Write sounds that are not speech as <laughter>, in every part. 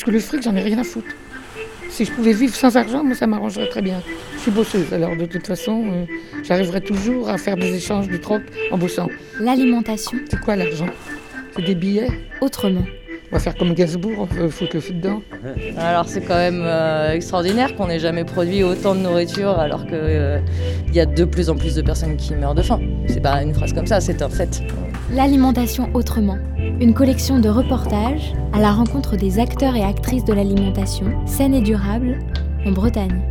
Parce que le fric, j'en ai rien à foutre. Si je pouvais vivre sans argent, moi, ça m'arrangerait très bien. Je suis bosseuse, alors de toute façon, euh, j'arriverai toujours à faire des échanges de troc en bossant. L'alimentation. C'est quoi l'argent? C'est des billets? Autrement. On va faire comme Gainsbourg, on va foutre le feu dedans. Alors c'est quand même euh, extraordinaire qu'on n'ait jamais produit autant de nourriture alors qu'il euh, y a de plus en plus de personnes qui meurent de faim. C'est pas une phrase comme ça, c'est un fait. L'alimentation autrement. Une collection de reportages à la rencontre des acteurs et actrices de l'alimentation saine et durable en Bretagne.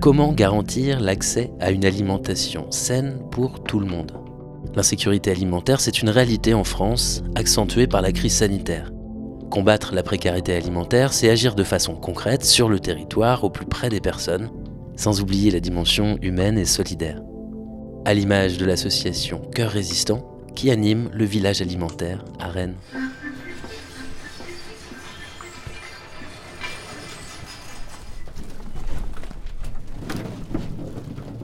Comment garantir l'accès à une alimentation saine pour tout le monde? L'insécurité alimentaire, c'est une réalité en France, accentuée par la crise sanitaire. Combattre la précarité alimentaire, c'est agir de façon concrète sur le territoire, au plus près des personnes, sans oublier la dimension humaine et solidaire. À l'image de l'association Cœur Résistant, qui anime le village alimentaire à Rennes.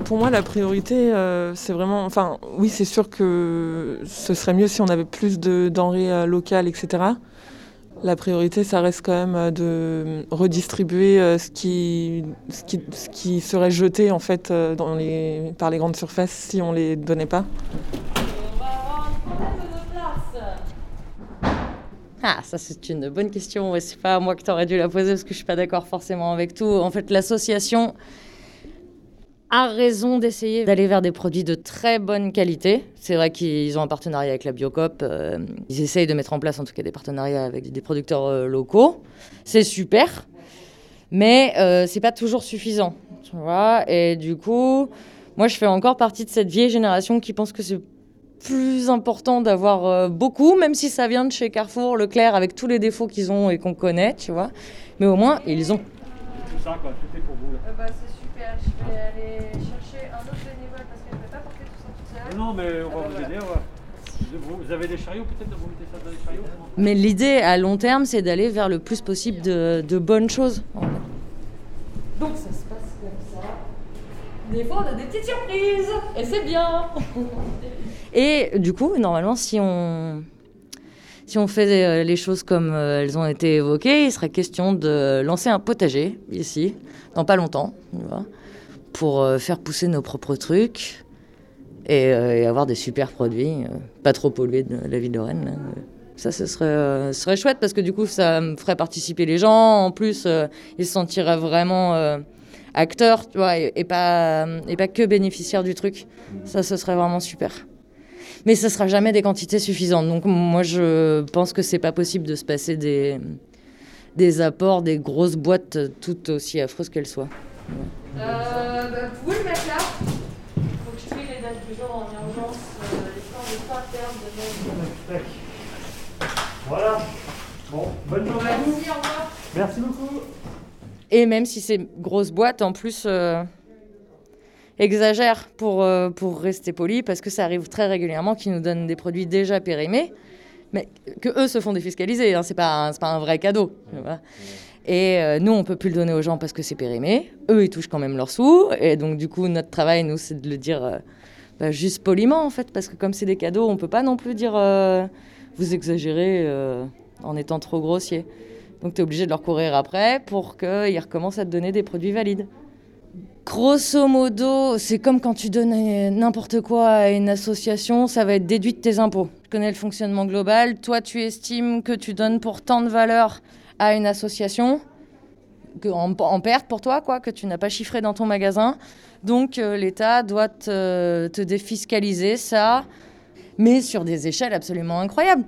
Pour moi, la priorité, euh, c'est vraiment. Enfin, oui, c'est sûr que ce serait mieux si on avait plus de denrées euh, locales, etc. La priorité, ça reste quand même euh, de redistribuer ce qui, serait jeté en fait par les grandes surfaces si on les donnait pas. Ah, ça c'est une bonne question. C'est pas moi que t'aurais dû la poser parce que je suis pas d'accord forcément avec tout. En fait, l'association a raison d'essayer d'aller vers des produits de très bonne qualité. C'est vrai qu'ils ont un partenariat avec la Biocop. Euh, ils essayent de mettre en place en tout cas des partenariats avec des producteurs euh, locaux. C'est super, mais euh, c'est pas toujours suffisant. Tu vois Et du coup, moi je fais encore partie de cette vieille génération qui pense que c'est plus important d'avoir beaucoup, même si ça vient de chez Carrefour, Leclerc, avec tous les défauts qu'ils ont et qu'on connaît, tu vois. Mais au moins, ils ont. C'est ça, quoi. Tout est pour vous. Là. Bah, je vais aller chercher un autre bénévole parce qu'elle ne peut pas porter tout ça toute seule. Non, mais on va vous aider. Vous avez des chariots peut-être Vous mettez ça dans les chariots Mais l'idée à long terme, c'est d'aller vers le plus possible de, de bonnes choses. Donc ça se passe comme ça. Des fois, on a des petites surprises et c'est bien. <laughs> et du coup, normalement, si on si on faisait euh, les choses comme euh, elles ont été évoquées, il serait question de lancer un potager ici, dans pas longtemps, pour euh, faire pousser nos propres trucs et, avoir des super produits, pas trop pollués de la ville de Rennes. Ça, ce serait, chouette parce que du coup, ça ferait participer les gens. En plus, ils se sentiraient vraiment acteurs, tu vois, et, pas, et pas que bénéficiaires du truc. Ça, ce serait vraiment super mais ce sera jamais des quantités suffisantes. Donc moi je pense que c'est pas possible de se passer des, des apports, des grosses boîtes tout aussi affreuses qu'elles soient. Euh, bah, vous pouvez le mettre là Il faut que je trie les dates du jour en urgence, euh, histoire de pas perdre de Voilà. Bon, bonne journée. Merci, au revoir. Merci beaucoup. Et même si c'est grosse boîte, en plus, euh, exagère pour, euh, pour rester poli, parce que ça arrive très régulièrement qu'ils nous donnent des produits déjà périmés, mais que eux se font défiscaliser. Hein, c'est pas, pas un vrai cadeau. Et euh, nous, on peut plus le donner aux gens parce que c'est périmé. Eux, ils touchent quand même leurs sous. Et donc, du coup, notre travail, nous, c'est de le dire euh, bah, juste poliment, en fait, parce que comme c'est des cadeaux, on peut pas non plus dire vous exagérez en étant trop grossier. Donc, tu es obligé de leur courir après pour qu'ils recommencent à te donner des produits valides. Grosso modo, c'est comme quand tu donnes n'importe quoi à une association, ça va être déduit de tes impôts. Je connais le fonctionnement global. Toi, tu estimes que tu donnes pour tant de valeur à une association, en, perte pour toi, quoi, que tu n'as pas chiffré dans ton magasin. Donc, euh, l'État doit te, défiscaliser ça, mais sur des échelles absolument incroyables.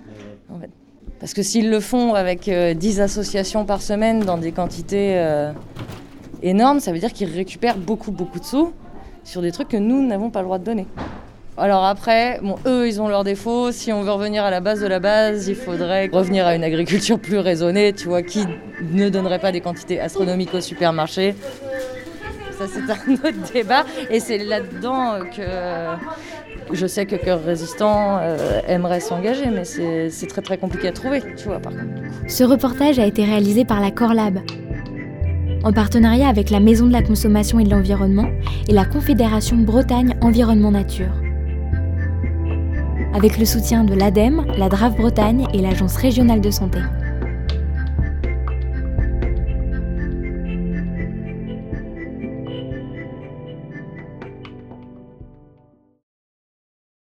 Parce que s'ils le font avec 10 euh, associations par semaine dans des quantités. Euh, énorme, ça veut dire qu'ils récupèrent beaucoup, beaucoup de sous sur des trucs que nous n'avons pas le droit de donner. Alors après, eux, ils ont leurs défauts. Si on veut revenir à la base de la base, il faudrait revenir à une agriculture plus raisonnée, tu vois, qui ne donnerait pas des quantités astronomiques au supermarché. Ça, c'est un <laughs> autre débat. Et c'est là-dedans que je sais que Cœur Résistant euh, aimerait s'engager, mais c'est très très compliqué à trouver, tu vois, par contre. Ce reportage a été réalisé par la Corlab, en partenariat avec la Maison de la Consommation et de l'Environnement et la Confédération Bretagne Environnement Nature. Avec le soutien de l'ADEME, la DRAF Bretagne et l'Agence régionale de santé.